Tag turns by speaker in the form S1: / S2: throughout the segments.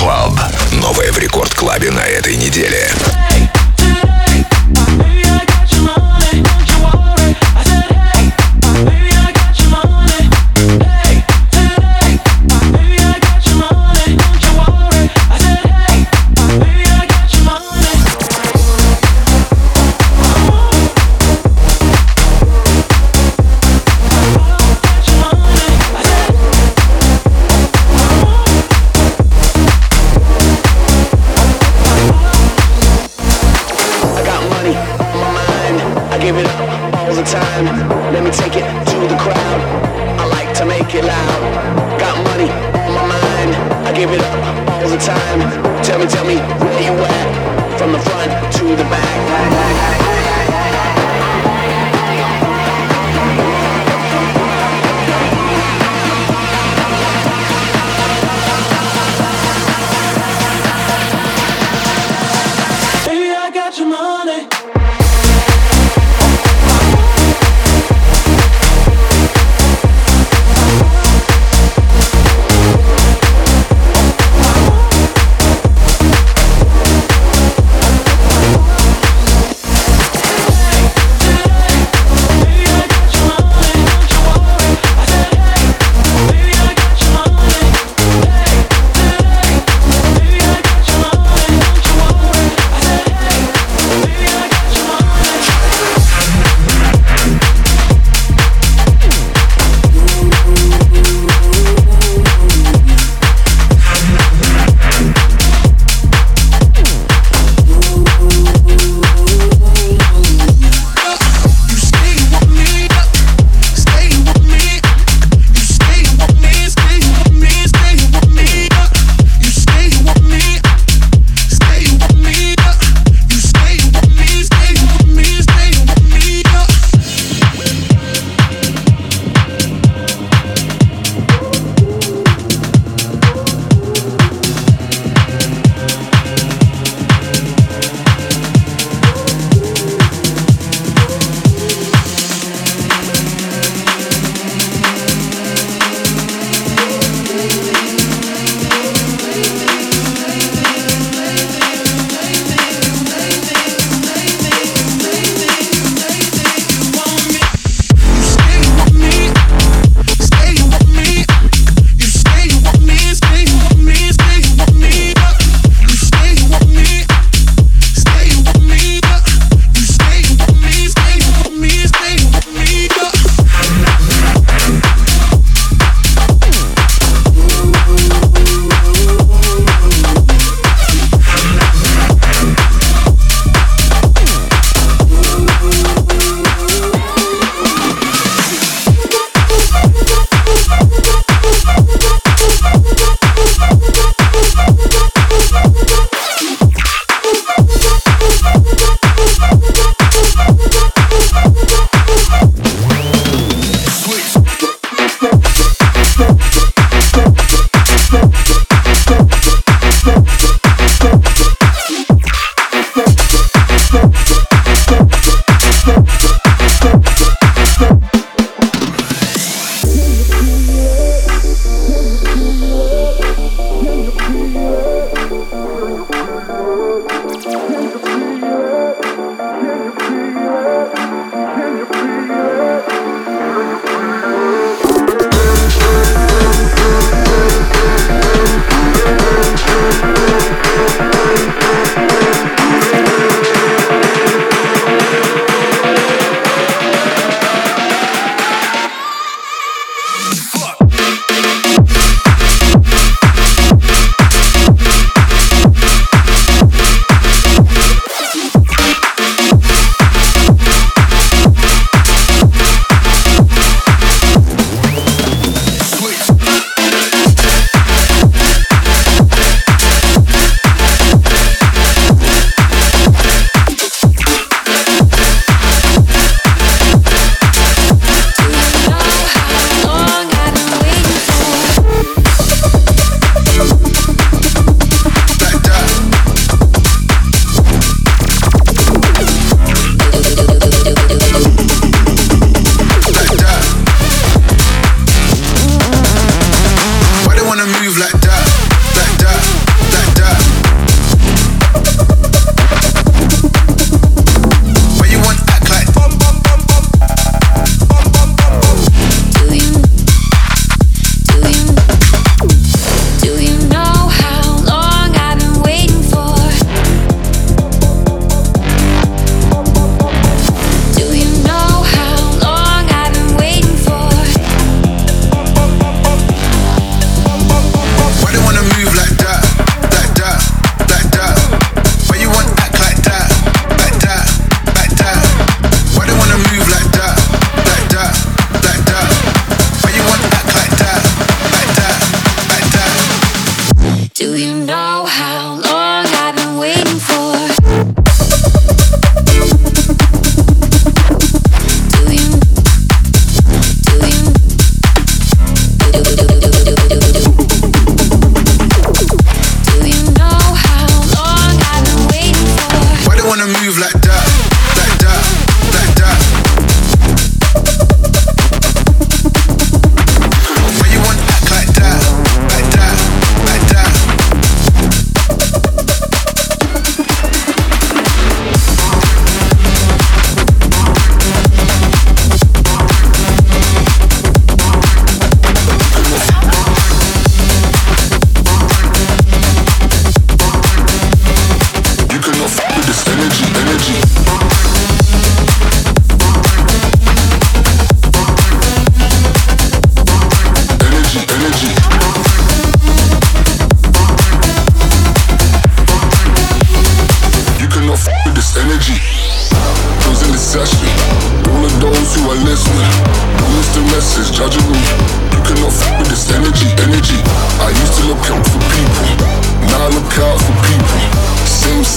S1: Club. Новое в Рекорд Клабе на этой неделе.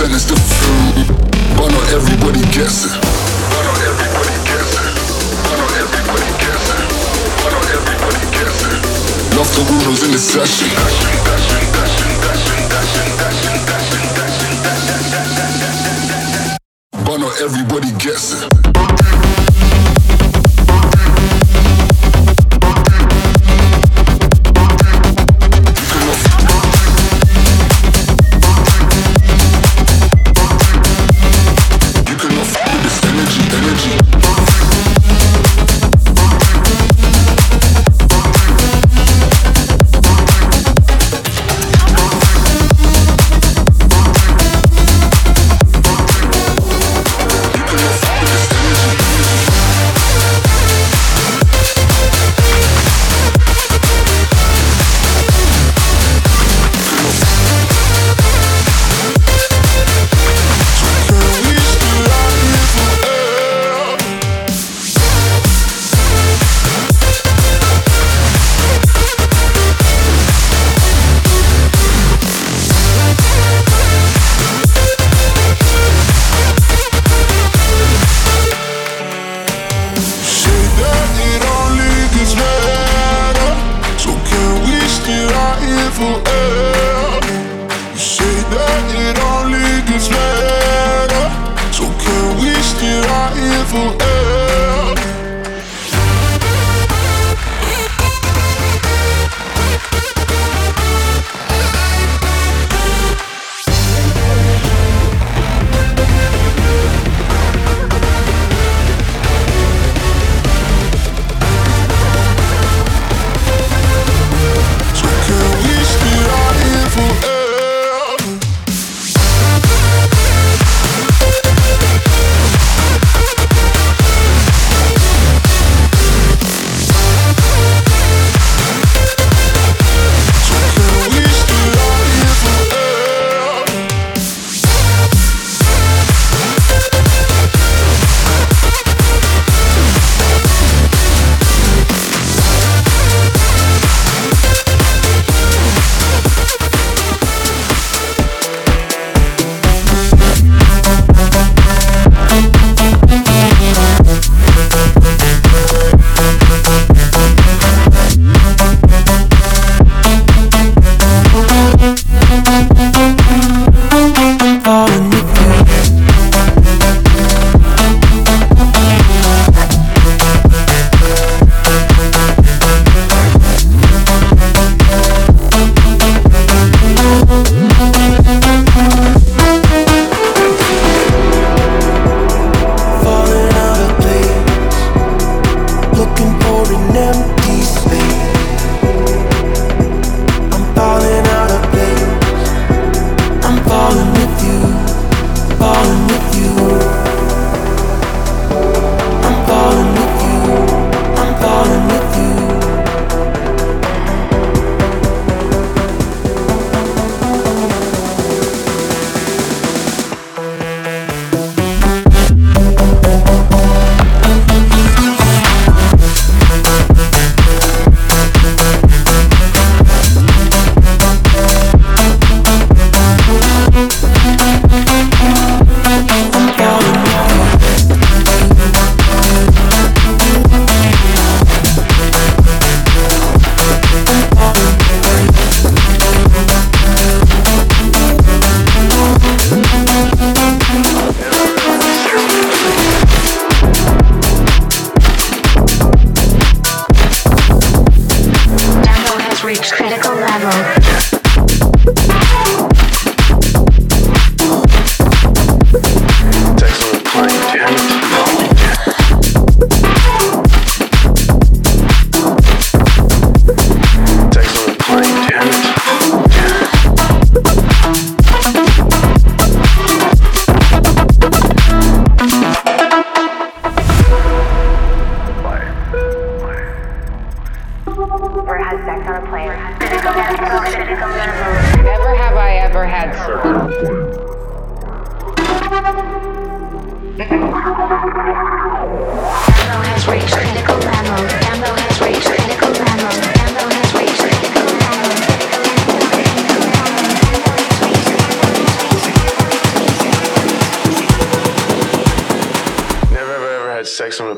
S2: sentence to food. But not everybody gets it not not everybody guessing? Why everybody? Love the rulers in the session. Why not everybody guessing?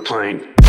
S3: Plane.